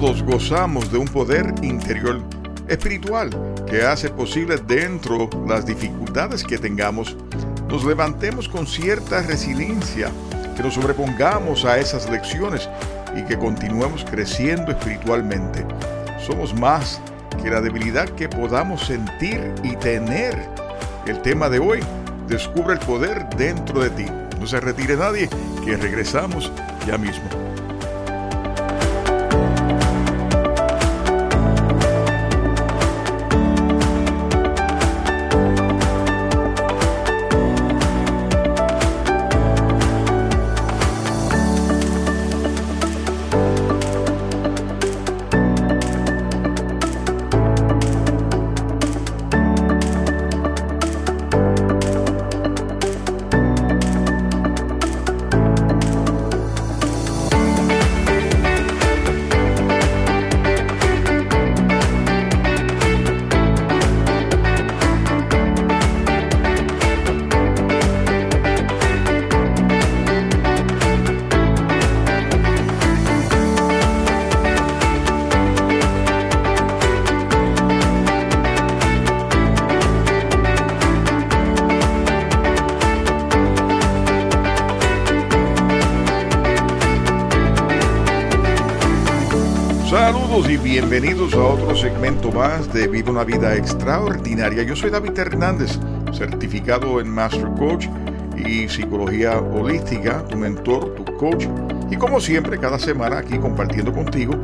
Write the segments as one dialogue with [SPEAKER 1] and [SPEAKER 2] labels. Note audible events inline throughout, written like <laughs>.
[SPEAKER 1] Todos gozamos de un poder interior espiritual que hace posible dentro las dificultades que tengamos, nos levantemos con cierta resiliencia, que nos sobrepongamos a esas lecciones y que continuemos creciendo espiritualmente. Somos más que la debilidad que podamos sentir y tener. El tema de hoy, descubre el poder dentro de ti. No se retire nadie, que regresamos ya mismo. Bienvenidos a otro segmento más de Viva una vida extraordinaria. Yo soy David Hernández, certificado en Master Coach y Psicología Holística, tu mentor, tu coach. Y como siempre, cada semana aquí compartiendo contigo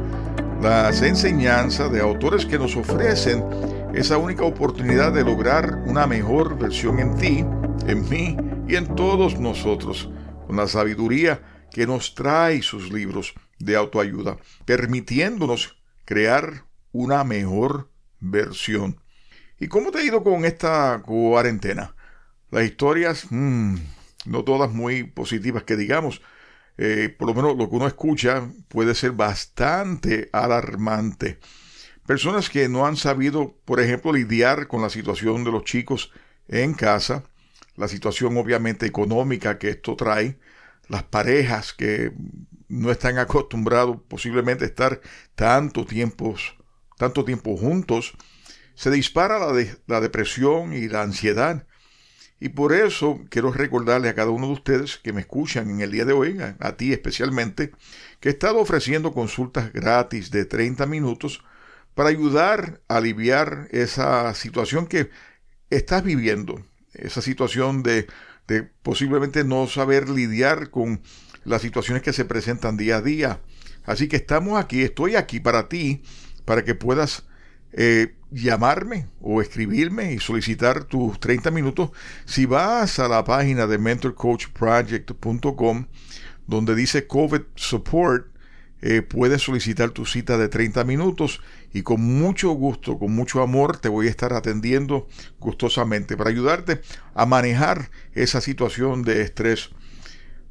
[SPEAKER 1] las enseñanzas de autores que nos ofrecen esa única oportunidad de lograr una mejor versión en ti, en mí y en todos nosotros, con la sabiduría que nos trae sus libros de autoayuda, permitiéndonos crear una mejor versión. ¿Y cómo te ha ido con esta cuarentena? Las historias, mm, no todas muy positivas que digamos, eh, por lo menos lo que uno escucha puede ser bastante alarmante. Personas que no han sabido, por ejemplo, lidiar con la situación de los chicos en casa, la situación obviamente económica que esto trae, las parejas que no están acostumbrados posiblemente a estar tanto tiempo, tanto tiempo juntos, se dispara la, la depresión y la ansiedad. Y por eso quiero recordarle a cada uno de ustedes que me escuchan en el día de hoy, a, a ti especialmente, que he estado ofreciendo consultas gratis de 30 minutos para ayudar a aliviar esa situación que estás viviendo, esa situación de, de posiblemente no saber lidiar con las situaciones que se presentan día a día. Así que estamos aquí, estoy aquí para ti, para que puedas eh, llamarme o escribirme y solicitar tus 30 minutos. Si vas a la página de mentorcoachproject.com, donde dice COVID Support, eh, puedes solicitar tu cita de 30 minutos y con mucho gusto, con mucho amor, te voy a estar atendiendo gustosamente para ayudarte a manejar esa situación de estrés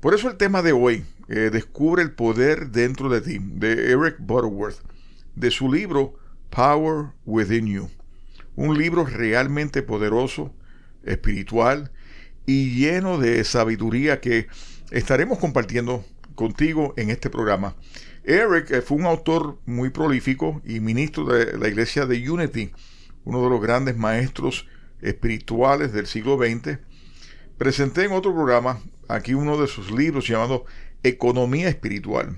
[SPEAKER 1] por eso el tema de hoy, eh, Descubre el poder dentro de ti, de Eric Butterworth, de su libro Power Within You. Un libro realmente poderoso, espiritual y lleno de sabiduría que estaremos compartiendo contigo en este programa. Eric eh, fue un autor muy prolífico y ministro de la iglesia de Unity, uno de los grandes maestros espirituales del siglo XX. Presenté en otro programa aquí uno de sus libros llamado Economía Espiritual.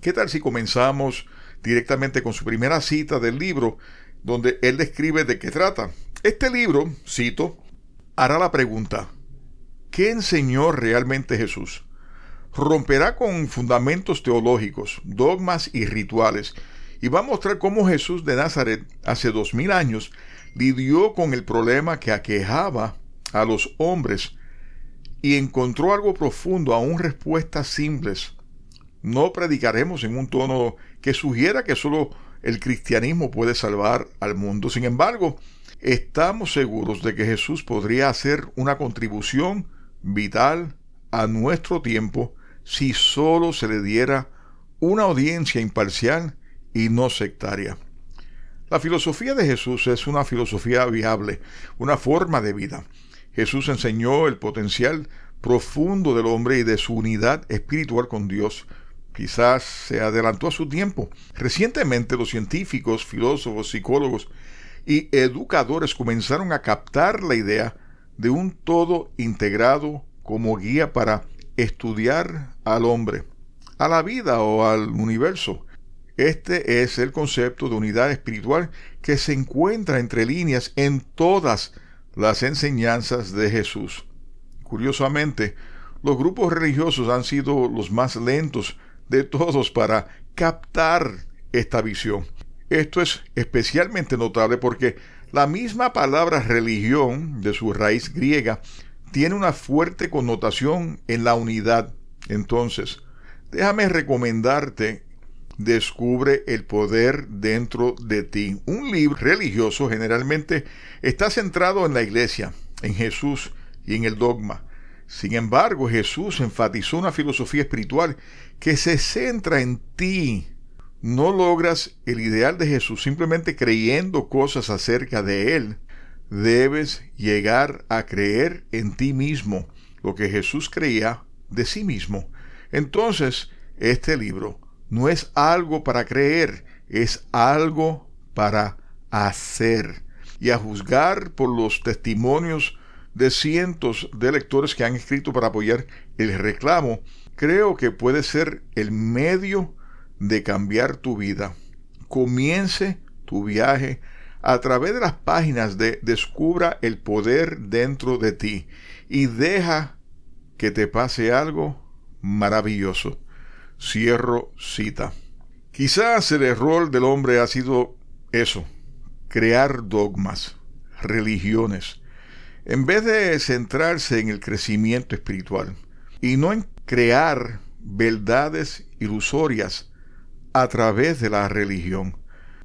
[SPEAKER 1] ¿Qué tal si comenzamos directamente con su primera cita del libro, donde él describe de qué trata? Este libro, cito, hará la pregunta, ¿qué enseñó realmente Jesús? Romperá con fundamentos teológicos, dogmas y rituales, y va a mostrar cómo Jesús de Nazaret hace dos mil años lidió con el problema que aquejaba a los hombres y encontró algo profundo, aún respuestas simples. No predicaremos en un tono que sugiera que solo el cristianismo puede salvar al mundo. Sin embargo, estamos seguros de que Jesús podría hacer una contribución vital a nuestro tiempo si solo se le diera una audiencia imparcial y no sectaria. La filosofía de Jesús es una filosofía viable, una forma de vida. Jesús enseñó el potencial profundo del hombre y de su unidad espiritual con Dios, quizás se adelantó a su tiempo. Recientemente los científicos, filósofos, psicólogos y educadores comenzaron a captar la idea de un todo integrado como guía para estudiar al hombre, a la vida o al universo. Este es el concepto de unidad espiritual que se encuentra entre líneas en todas las enseñanzas de Jesús. Curiosamente, los grupos religiosos han sido los más lentos de todos para captar esta visión. Esto es especialmente notable porque la misma palabra religión, de su raíz griega, tiene una fuerte connotación en la unidad. Entonces, déjame recomendarte Descubre el poder dentro de ti. Un libro religioso generalmente está centrado en la iglesia, en Jesús y en el dogma. Sin embargo, Jesús enfatizó una filosofía espiritual que se centra en ti. No logras el ideal de Jesús simplemente creyendo cosas acerca de Él. Debes llegar a creer en ti mismo lo que Jesús creía de sí mismo. Entonces, este libro no es algo para creer, es algo para hacer. Y a juzgar por los testimonios de cientos de lectores que han escrito para apoyar el reclamo, creo que puede ser el medio de cambiar tu vida. Comience tu viaje a través de las páginas de Descubra el poder dentro de ti y deja que te pase algo maravilloso. Cierro cita. Quizás el error del hombre ha sido eso, crear dogmas, religiones, en vez de centrarse en el crecimiento espiritual y no en crear verdades ilusorias a través de la religión.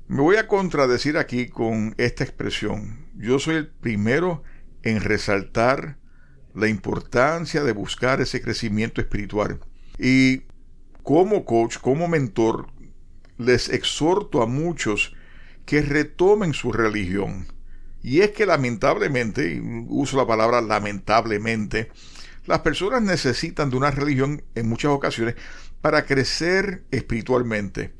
[SPEAKER 1] Me voy a contradecir aquí con esta expresión. Yo soy el primero en resaltar la importancia de buscar ese crecimiento espiritual. Y como coach, como mentor, les exhorto a muchos que retomen su religión y es que lamentablemente, uso la palabra lamentablemente, las personas necesitan de una religión en muchas ocasiones para crecer espiritualmente.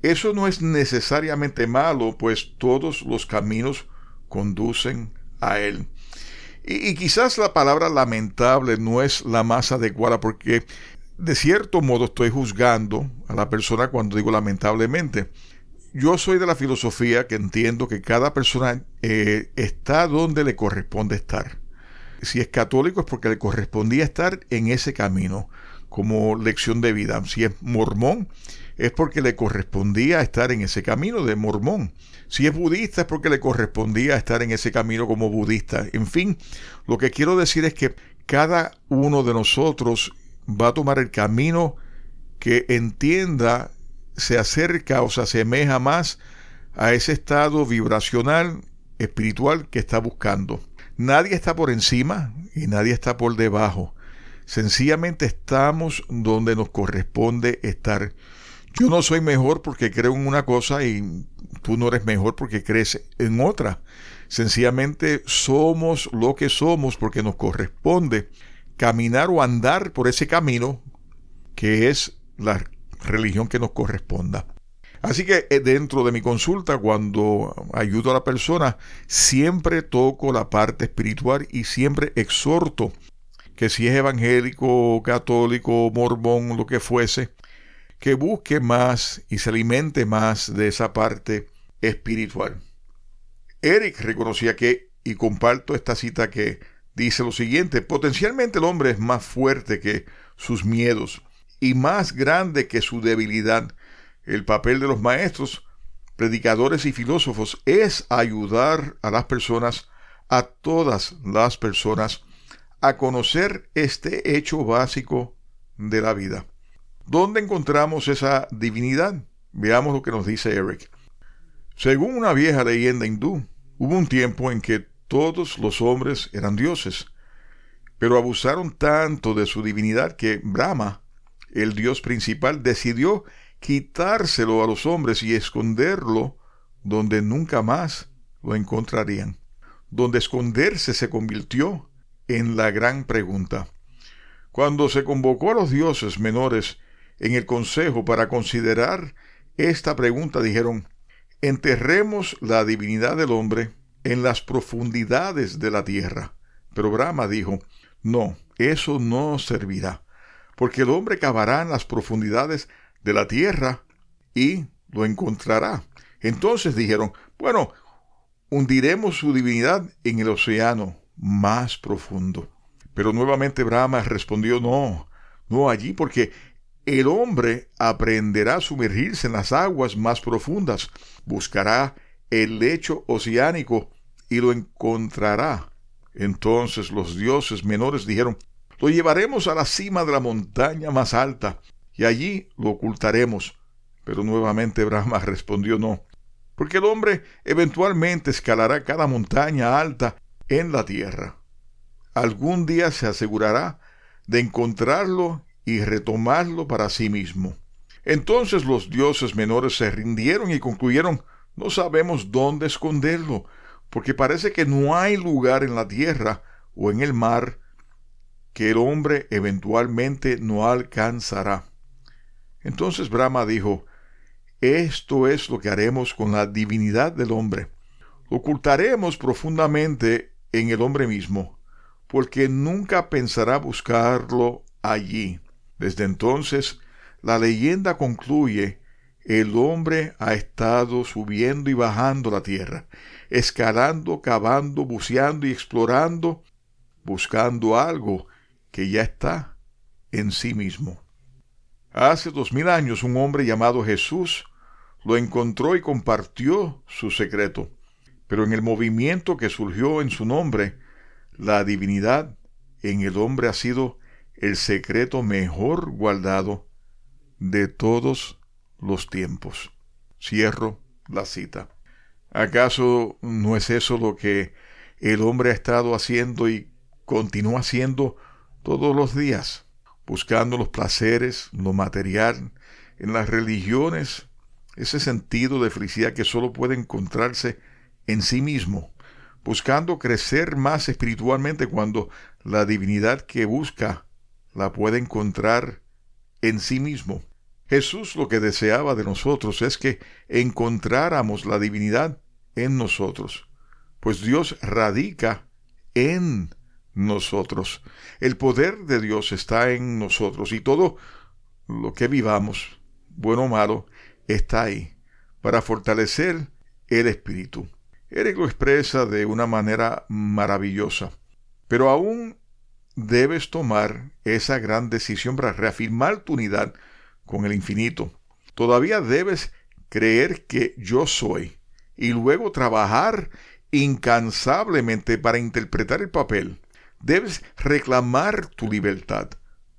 [SPEAKER 1] Eso no es necesariamente malo, pues todos los caminos conducen a Él. Y, y, quizás la palabra lamentable no es la más adecuada porque de cierto modo estoy juzgando a la persona cuando digo lamentablemente yo soy de la filosofía que entiendo que cada persona eh, está donde le corresponde estar. Si es católico es porque le correspondía estar en ese camino como lección de vida. Si es mormón es porque le correspondía estar en ese camino de mormón. Si es budista es porque le correspondía estar en ese camino como budista. En fin, lo que quiero decir es que cada uno de nosotros va a tomar el camino que entienda se acerca o se asemeja más a ese estado vibracional espiritual que está buscando. Nadie está por encima y nadie está por debajo. Sencillamente estamos donde nos corresponde estar. Yo no soy mejor porque creo en una cosa y tú no eres mejor porque crees en otra. Sencillamente somos lo que somos porque nos corresponde caminar o andar por ese camino que es la religión que nos corresponda. Así que eh, dentro de mi consulta, cuando ayudo a la persona, siempre toco la parte espiritual y siempre exhorto que si es evangélico, católico, mormón, lo que fuese, que busque más y se alimente más de esa parte espiritual. Eric reconocía que, y comparto esta cita que dice lo siguiente, potencialmente el hombre es más fuerte que sus miedos y más grande que su debilidad. El papel de los maestros, predicadores y filósofos es ayudar a las personas, a todas las personas, a conocer este hecho básico de la vida. ¿Dónde encontramos esa divinidad? Veamos lo que nos dice Eric. Según una vieja leyenda hindú, hubo un tiempo en que todos los hombres eran dioses, pero abusaron tanto de su divinidad que Brahma el dios principal, decidió quitárselo a los hombres y esconderlo donde nunca más lo encontrarían. Donde esconderse se convirtió en la gran pregunta. Cuando se convocó a los dioses menores en el consejo para considerar esta pregunta dijeron, enterremos la divinidad del hombre en las profundidades de la tierra. Pero Brahma dijo, no, eso no servirá, porque el hombre cavará en las profundidades de la tierra y lo encontrará. Entonces dijeron, bueno, hundiremos su divinidad en el océano más profundo. Pero nuevamente Brahma respondió, no, no allí, porque el hombre aprenderá a sumergirse en las aguas más profundas, buscará el lecho oceánico y lo encontrará. Entonces los dioses menores dijeron, lo llevaremos a la cima de la montaña más alta, y allí lo ocultaremos. Pero nuevamente Brahma <laughs> respondió no, porque el hombre eventualmente escalará cada montaña alta en la tierra. Algún día se asegurará de encontrarlo y retomarlo para sí mismo. Entonces los dioses menores se rindieron y concluyeron no sabemos dónde esconderlo, porque parece que no hay lugar en la tierra o en el mar que el hombre eventualmente no alcanzará. Entonces Brahma dijo, esto es lo que haremos con la divinidad del hombre. Ocultaremos profundamente en el hombre mismo, porque nunca pensará buscarlo allí. Desde entonces, la leyenda concluye, el hombre ha estado subiendo y bajando la tierra, escalando, cavando, buceando y explorando, buscando algo que ya está en sí mismo. Hace dos mil años un hombre llamado Jesús lo encontró y compartió su secreto, pero en el movimiento que surgió en su nombre, la divinidad en el hombre ha sido el secreto mejor guardado de todos los tiempos. Cierro la cita. ¿Acaso no es eso lo que el hombre ha estado haciendo y continúa haciendo todos los días? Buscando los placeres, lo material, en las religiones, ese sentido de felicidad que solo puede encontrarse en sí mismo, buscando crecer más espiritualmente cuando la divinidad que busca la puede encontrar en sí mismo. Jesús lo que deseaba de nosotros es que encontráramos la divinidad en nosotros, pues Dios radica en nosotros. El poder de Dios está en nosotros y todo lo que vivamos, bueno o malo, está ahí para fortalecer el espíritu. Eric lo expresa de una manera maravillosa, pero aún debes tomar esa gran decisión para reafirmar tu unidad con el infinito. Todavía debes creer que yo soy y luego trabajar incansablemente para interpretar el papel. Debes reclamar tu libertad,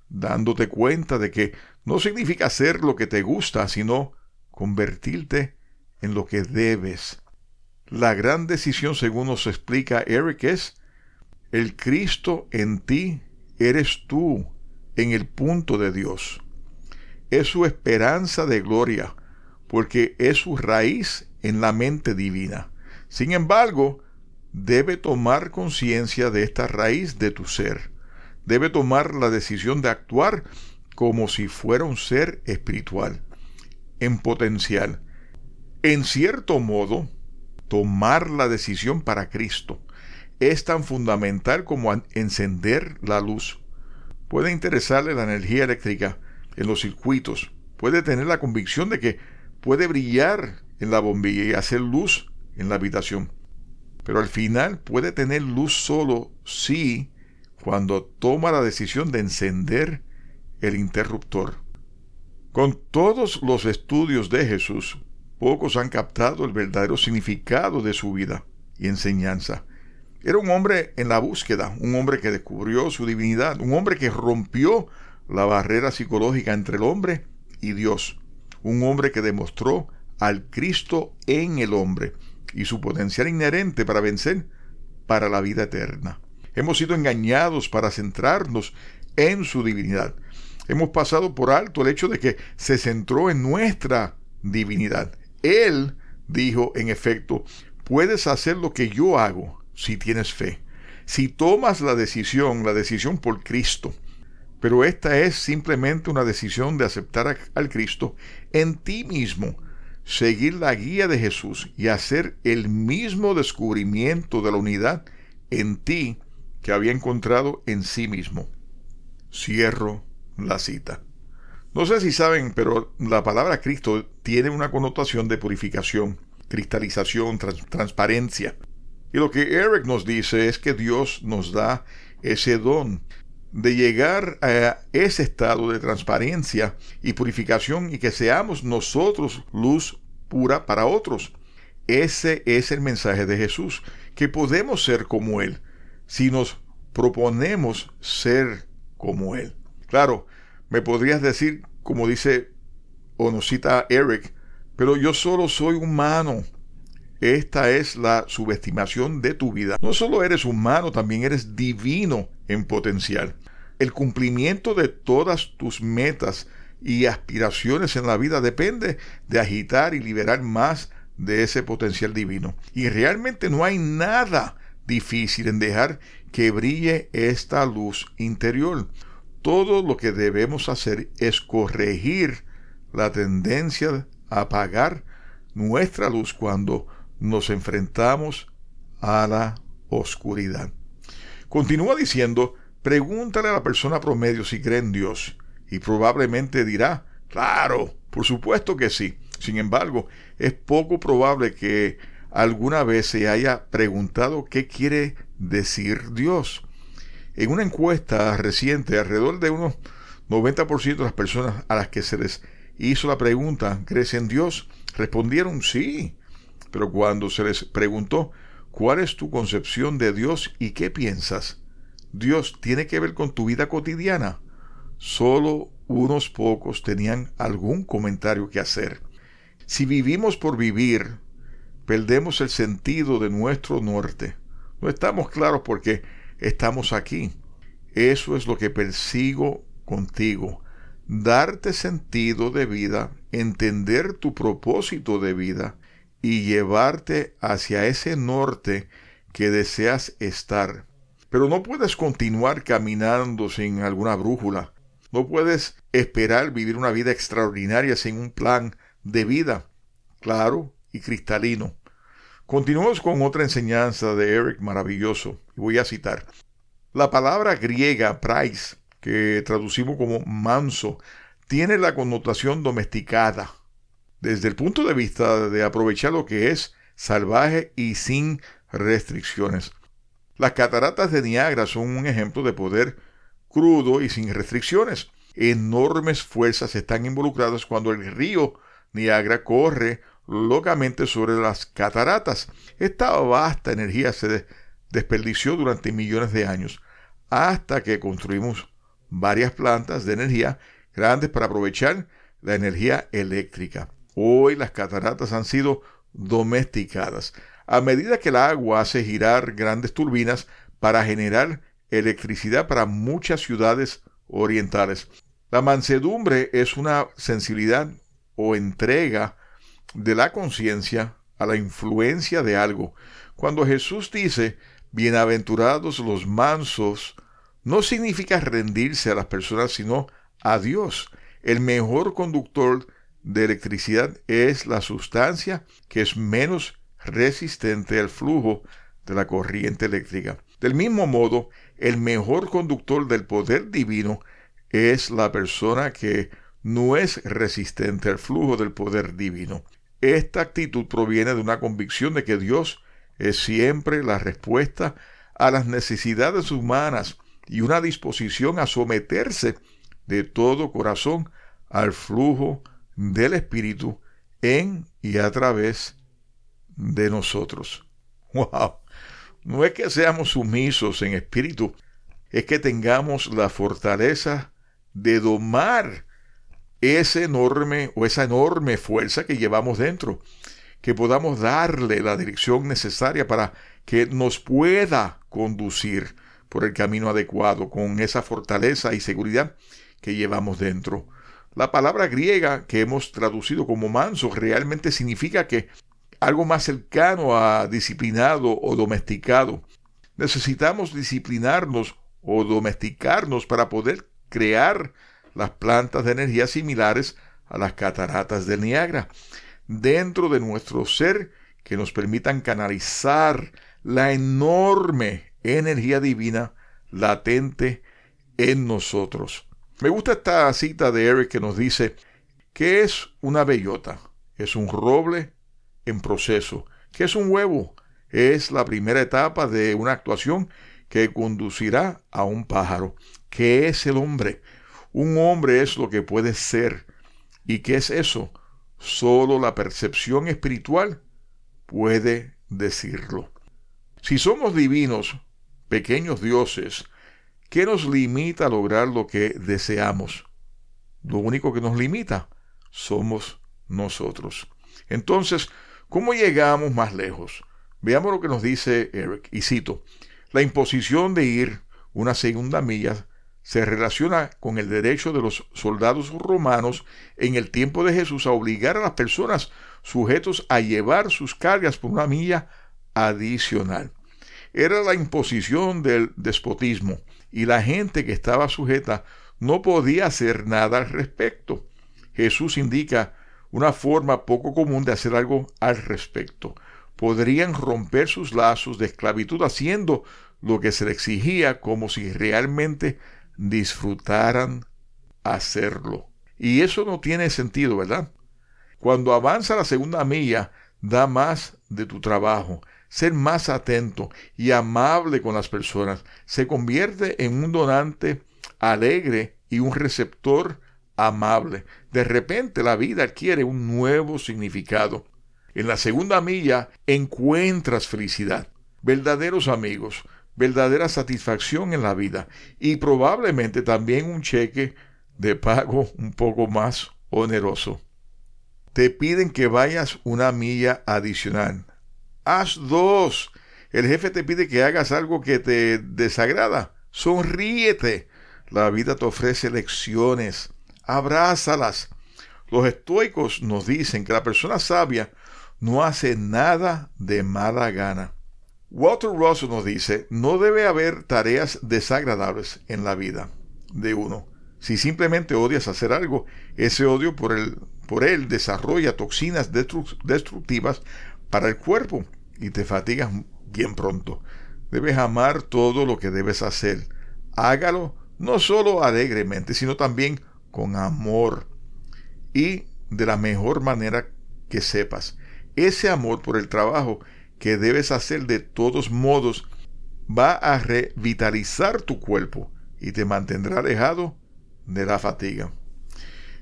[SPEAKER 1] dándote cuenta de que no significa hacer lo que te gusta, sino convertirte en lo que debes. La gran decisión, según nos explica Eric, es el Cristo en ti eres tú en el punto de Dios. Es su esperanza de gloria, porque es su raíz en la mente divina. Sin embargo, debe tomar conciencia de esta raíz de tu ser. Debe tomar la decisión de actuar como si fuera un ser espiritual, en potencial. En cierto modo, tomar la decisión para Cristo es tan fundamental como encender la luz. Puede interesarle la energía eléctrica en los circuitos, puede tener la convicción de que puede brillar en la bombilla y hacer luz en la habitación. Pero al final puede tener luz solo si cuando toma la decisión de encender el interruptor. Con todos los estudios de Jesús, pocos han captado el verdadero significado de su vida y enseñanza. Era un hombre en la búsqueda, un hombre que descubrió su divinidad, un hombre que rompió la barrera psicológica entre el hombre y Dios, un hombre que demostró al Cristo en el hombre y su potencial inherente para vencer para la vida eterna. Hemos sido engañados para centrarnos en su divinidad. Hemos pasado por alto el hecho de que se centró en nuestra divinidad. Él dijo, en efecto, puedes hacer lo que yo hago si tienes fe. Si tomas la decisión, la decisión por Cristo, Pero esta es simplemente una decisión de aceptar al Cristo en ti mismo, seguir la guía de Jesús y hacer el mismo descubrimiento de la unidad en ti que había encontrado en sí mismo. Cierro la cita. No sé si saben, pero la palabra Cristo tiene una connotación de purificación, cristalización, transparencia. Y lo que Eric nos dice es que Dios nos da ese don de llegar a ese estado de transparencia y purificación y que seamos nosotros luz pura para otros. Ese es el mensaje de Jesús, que podemos ser como Él si nos proponemos ser como Él. Claro, me podrías decir, como dice o nos cita Eric, pero yo solo soy humano. Esta es la subestimación de tu vida. No solo eres humano, también eres divino en potencial. El cumplimiento de todas tus metas y aspiraciones en la vida depende de agitar y liberar más de ese potencial divino. Y realmente no hay nada difícil en dejar que brille esta luz interior. Todo lo que debemos hacer es corregir la tendencia a apagar nuestra luz cuando nos enfrentamos a la oscuridad. Continúa diciendo, pregúntale a la persona promedio si cree en Dios y probablemente dirá, claro, por supuesto que sí. Sin embargo, es poco probable que alguna vez se haya preguntado qué quiere decir Dios. En una encuesta reciente, alrededor de unos 90% de las personas a las que se les hizo la pregunta, ¿crees en Dios? Respondieron sí. Pero cuando se les preguntó, ¿cuál es tu concepción de Dios y qué piensas? Dios tiene que ver con tu vida cotidiana. Solo unos pocos tenían algún comentario que hacer. Si vivimos por vivir, perdemos el sentido de nuestro norte. No estamos claros porque estamos aquí. Eso es lo que persigo contigo. Darte sentido de vida, entender tu propósito de vida y llevarte hacia ese norte que deseas estar. Pero no puedes continuar caminando sin alguna brújula. No puedes esperar vivir una vida extraordinaria sin un plan de vida claro y cristalino. Continuamos con otra enseñanza de Eric maravilloso. Voy a citar. La palabra griega price, que traducimos como manso, tiene la connotación domesticada, desde el punto de vista de aprovechar lo que es salvaje y sin restricciones. Las cataratas de Niagara son un ejemplo de poder crudo y sin restricciones. Enormes fuerzas están involucradas cuando el río Niagara corre locamente sobre las cataratas. Esta vasta energía se desperdició durante millones de años, hasta que construimos varias plantas de energía grandes para aprovechar la energía eléctrica. Hoy las cataratas han sido domesticadas. A medida que el agua hace girar grandes turbinas para generar electricidad para muchas ciudades orientales. La mansedumbre es una sensibilidad o entrega de la conciencia a la influencia de algo. Cuando Jesús dice, bienaventurados los mansos, no significa rendirse a las personas, sino a Dios. El mejor conductor de electricidad es la sustancia que es menos resistente al flujo de la corriente eléctrica. Del mismo modo, el mejor conductor del poder divino es la persona que no es resistente al flujo del poder divino. Esta actitud proviene de una convicción de que Dios es siempre la respuesta a las necesidades humanas y una disposición a someterse de todo corazón al flujo del Espíritu en y a través de nosotros. <laughs> ¡Wow! No es que seamos sumisos en espíritu, es que tengamos la fortaleza de domar ese enorme o esa enorme fuerza que llevamos dentro, que podamos darle la dirección necesaria para que nos pueda conducir por el camino adecuado con esa fortaleza y seguridad que llevamos dentro. La palabra griega que hemos traducido como manso realmente significa que algo más cercano a disciplinado o domesticado. Necesitamos disciplinarnos o domesticarnos para poder crear las plantas de energía similares a las cataratas del Niágara dentro de nuestro ser que nos permitan canalizar la enorme energía divina latente en nosotros. Me gusta esta cita de Eric que nos dice que es una bellota, es un roble en proceso, que es un huevo, es la primera etapa de una actuación que conducirá a un pájaro. que es el hombre? Un hombre es lo que puede ser. ¿Y qué es eso? Solo la percepción espiritual puede decirlo. Si somos divinos, pequeños dioses, ¿qué nos limita a lograr lo que deseamos? Lo único que nos limita somos nosotros. Entonces, ¿cómo llegamos más lejos? Veamos lo que nos dice Eric, y cito, la imposición de ir una segunda milla se relaciona con el derecho de los soldados romanos en el tiempo de Jesús a obligar a las personas sujetos a llevar sus cargas por una milla adicional. Era la imposición del despotismo y la gente que estaba sujeta no podía hacer nada al respecto. Jesús indica una forma poco común de hacer algo al respecto. Podrían romper sus lazos de esclavitud haciendo lo que se le exigía como si realmente disfrutaran hacerlo. Y eso no tiene sentido, ¿verdad? Cuando avanza la segunda milla, da más de tu trabajo, ser más atento y amable con las personas, se convierte en un donante alegre y un receptor amable. De repente la vida adquiere un nuevo significado. En la segunda milla encuentras felicidad, verdaderos amigos, verdadera satisfacción en la vida y probablemente también un cheque de pago un poco más oneroso. Te piden que vayas una milla adicional. Haz dos. El jefe te pide que hagas algo que te desagrada. Sonríete. La vida te ofrece lecciones. Abrázalas. Los estoicos nos dicen que la persona sabia no hace nada de mala gana. Walter Russell nos dice, no debe haber tareas desagradables en la vida de uno. Si simplemente odias hacer algo, ese odio por, por él desarrolla toxinas destructivas para el cuerpo y te fatigas bien pronto. Debes amar todo lo que debes hacer. Hágalo no solo alegremente, sino también con amor y de la mejor manera que sepas. Ese amor por el trabajo que debes hacer de todos modos va a revitalizar tu cuerpo y te mantendrá alejado de la fatiga.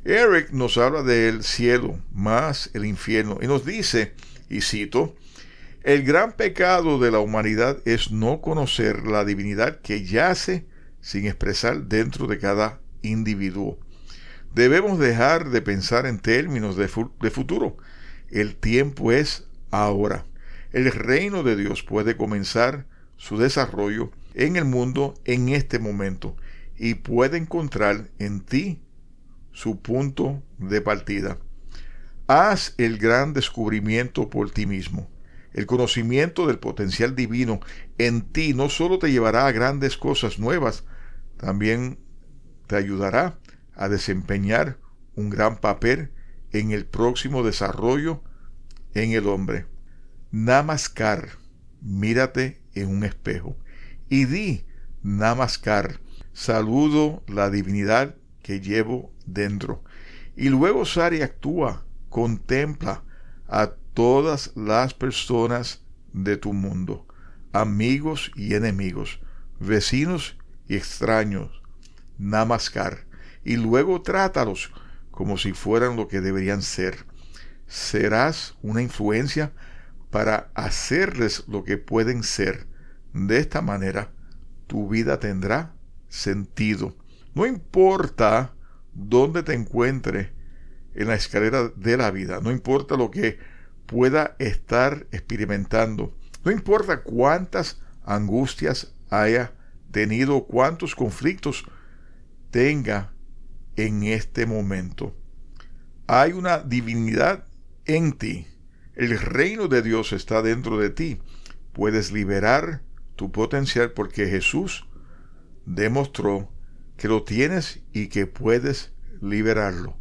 [SPEAKER 1] Eric nos habla del cielo más el infierno y nos dice, y cito, el gran pecado de la humanidad es no conocer la divinidad que yace sin expresar dentro de cada individuo. Debemos dejar de pensar en términos de, futuro. El tiempo es ahora el reino de Dios puede comenzar su desarrollo en el mundo en este momento y puede encontrar en ti su punto de partida. Haz el gran descubrimiento por ti mismo. El conocimiento del potencial divino en ti no solo te llevará a grandes cosas nuevas, también te ayudará a desempeñar un gran papel en el próximo desarrollo en el hombre. Namaskar, mírate en un espejo y di Namaskar, saludo la divinidad que llevo dentro. Y luego Sari actúa, contempla a todas las personas de tu mundo, amigos y enemigos, vecinos y extraños. Namaskar. Y luego trátalos como si fueran lo que deberían ser. Serás una influencia para hacerles lo que pueden ser. De esta manera, tu vida tendrá sentido. No importa dónde te encuentres en la escalera de la vida, no importa lo que pueda estar experimentando, no importa cuántas angustias haya tenido, cuántos conflictos tenga en este momento. Hay una divinidad en ti el reino de Dios está dentro de ti. Puedes liberar tu potencial porque Jesús demostró que lo tienes y que puedes liberarlo.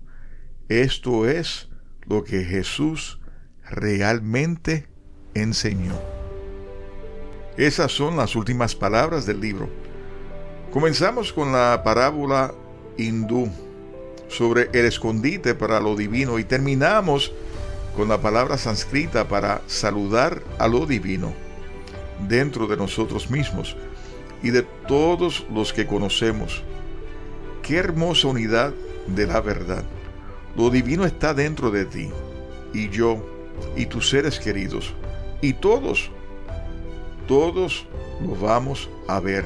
[SPEAKER 1] Esto es lo que Jesús realmente enseñó. Esas son las últimas palabras del libro. Comenzamos con la parábola hindú sobre el escondite para lo divino y terminamos con la palabra sánscrita para saludar a lo divino dentro de nosotros mismos y de todos los que conocemos. Qué hermosa unidad de la verdad. Lo divino está dentro de ti y yo y tus seres queridos y todos, todos lo vamos a ver.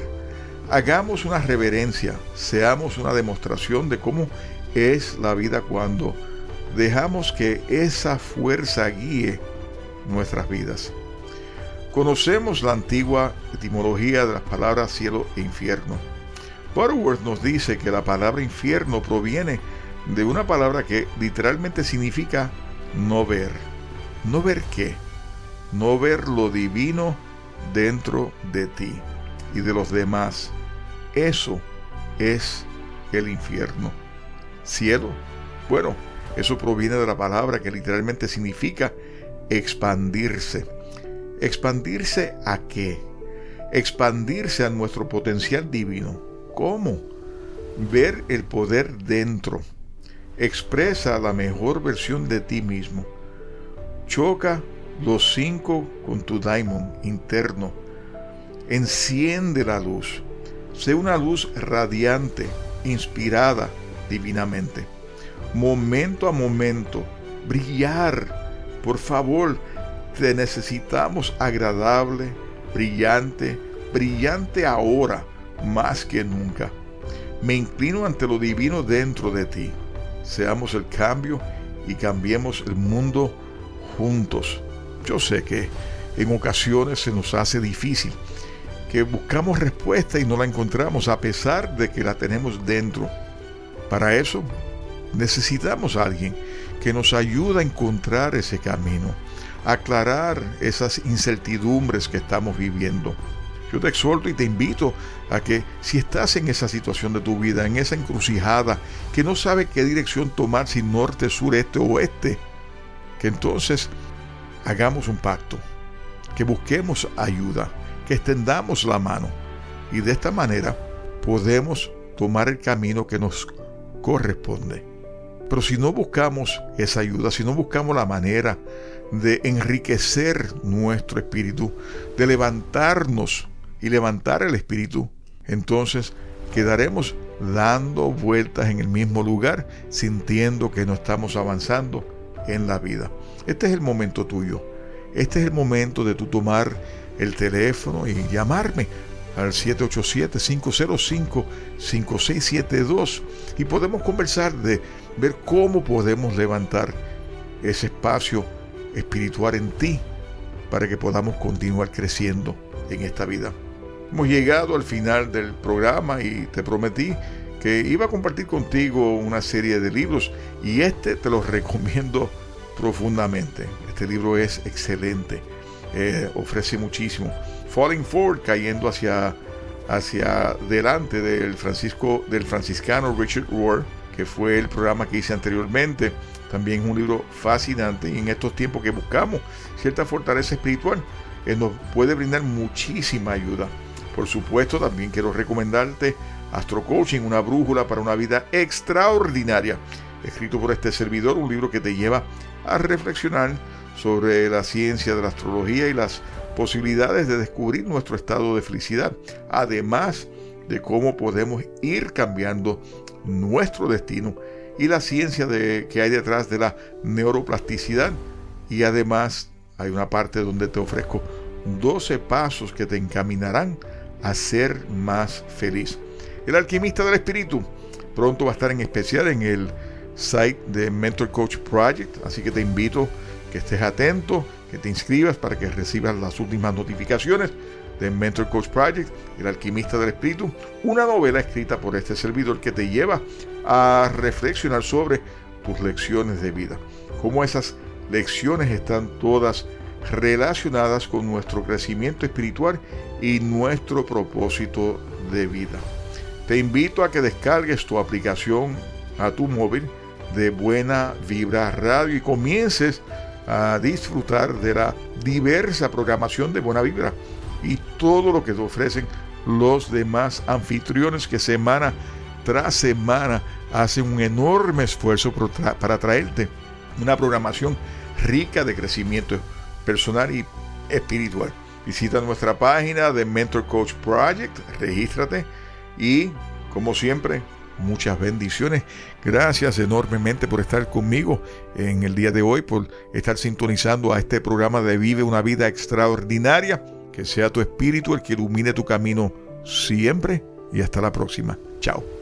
[SPEAKER 1] Hagamos una reverencia, seamos una demostración de cómo es la vida cuando dejamos que esa fuerza guíe nuestras vidas. Conocemos la antigua etimología de las palabras cielo e infierno. Butterworth nos dice que la palabra infierno proviene de una palabra que literalmente significa no ver. ¿No ver qué? No ver lo divino dentro de ti y de los demás. Eso es el infierno. Cielo. Bueno, eso proviene de la palabra que literalmente significa expandirse. ¿Expandirse a qué? Expandirse a nuestro potencial divino. ¿Cómo? Ver el poder dentro. Expresa la mejor versión de ti mismo. Choca los cinco con tu daimon interno. Enciende la luz. Sé una luz radiante, inspirada divinamente momento a momento, brillar. Por favor, te necesitamos agradable, brillante, brillante ahora más que nunca. Me inclino ante lo divino dentro de ti. Seamos el cambio y cambiemos el mundo juntos. Yo sé que en ocasiones se nos hace difícil, que buscamos respuesta y no la encontramos a pesar de que la tenemos dentro. Para eso Necesitamos a alguien que nos ayude a encontrar ese camino, aclarar esas incertidumbres que estamos viviendo. Yo te exhorto y te invito a que si estás en esa situación de tu vida, en esa encrucijada, que no sabes qué dirección tomar, si norte, sur, este o oeste, que entonces hagamos un pacto, que busquemos ayuda, que extendamos la mano y de esta manera podemos tomar el camino que nos corresponde. Pero si no buscamos esa ayuda, si no buscamos la manera de enriquecer nuestro espíritu, de levantarnos y levantar el espíritu, entonces quedaremos dando vueltas en el mismo lugar, sintiendo que no estamos avanzando en la vida. Este es el momento tuyo. Este es el momento de tú tomar el teléfono y llamarme al 787-505-5672 y podemos conversar de ver cómo podemos levantar ese espacio espiritual en ti para que podamos continuar creciendo en esta vida. Hemos llegado al final del programa y te prometí que iba a compartir contigo una serie de libros y este te lo <laughs> recomiendo profundamente. Este libro es excelente, eh, ofrece muchísimo. Falling Forward, cayendo hacia, hacia adelante del, Francisco, del franciscano Richard Rohr que fue el programa que hice anteriormente. También es un libro fascinante y en estos tiempos que buscamos cierta fortaleza espiritual, eh, nos puede brindar muchísima ayuda. Por supuesto, también quiero recomendarte Astro Coaching, una brújula para una vida extraordinaria, escrito por este servidor, un libro que te lleva a reflexionar sobre la ciencia de la astrología y las posibilidades de descubrir nuestro estado de felicidad, además de cómo podemos ir cambiando nuestro destino y la ciencia de, que hay detrás de la neuroplasticidad. Y además hay una parte donde te ofrezco 12 pasos que te encaminarán a ser más feliz. El alquimista del espíritu pronto va a estar en especial en el site de Mentor Coach Project, así que te invito que estés atento, que te inscribas para que recibas las últimas notificaciones de Mentor Coach Project, El alquimista del espíritu, una novela escrita por este servidor que te lleva a reflexionar sobre tus lecciones de vida, cómo esas lecciones están todas relacionadas con nuestro crecimiento espiritual y nuestro propósito de vida. Te invito a que descargues tu aplicación a tu móvil de Buena Vibra Radio y comiences a disfrutar de la diversa programación de Buena Vibra y todo lo que te ofrecen los demás anfitriones que semana tras semana hacen un enorme esfuerzo para traerte una programación rica de crecimiento personal y espiritual. Visita nuestra página de Mentor Coach Project, regístrate y, como siempre, muchas bendiciones. Gracias enormemente por estar conmigo en el día de hoy, por estar sintonizando a este programa de Vive una vida extraordinaria. Que sea tu espíritu el que ilumine tu camino siempre y hasta la próxima. Chao.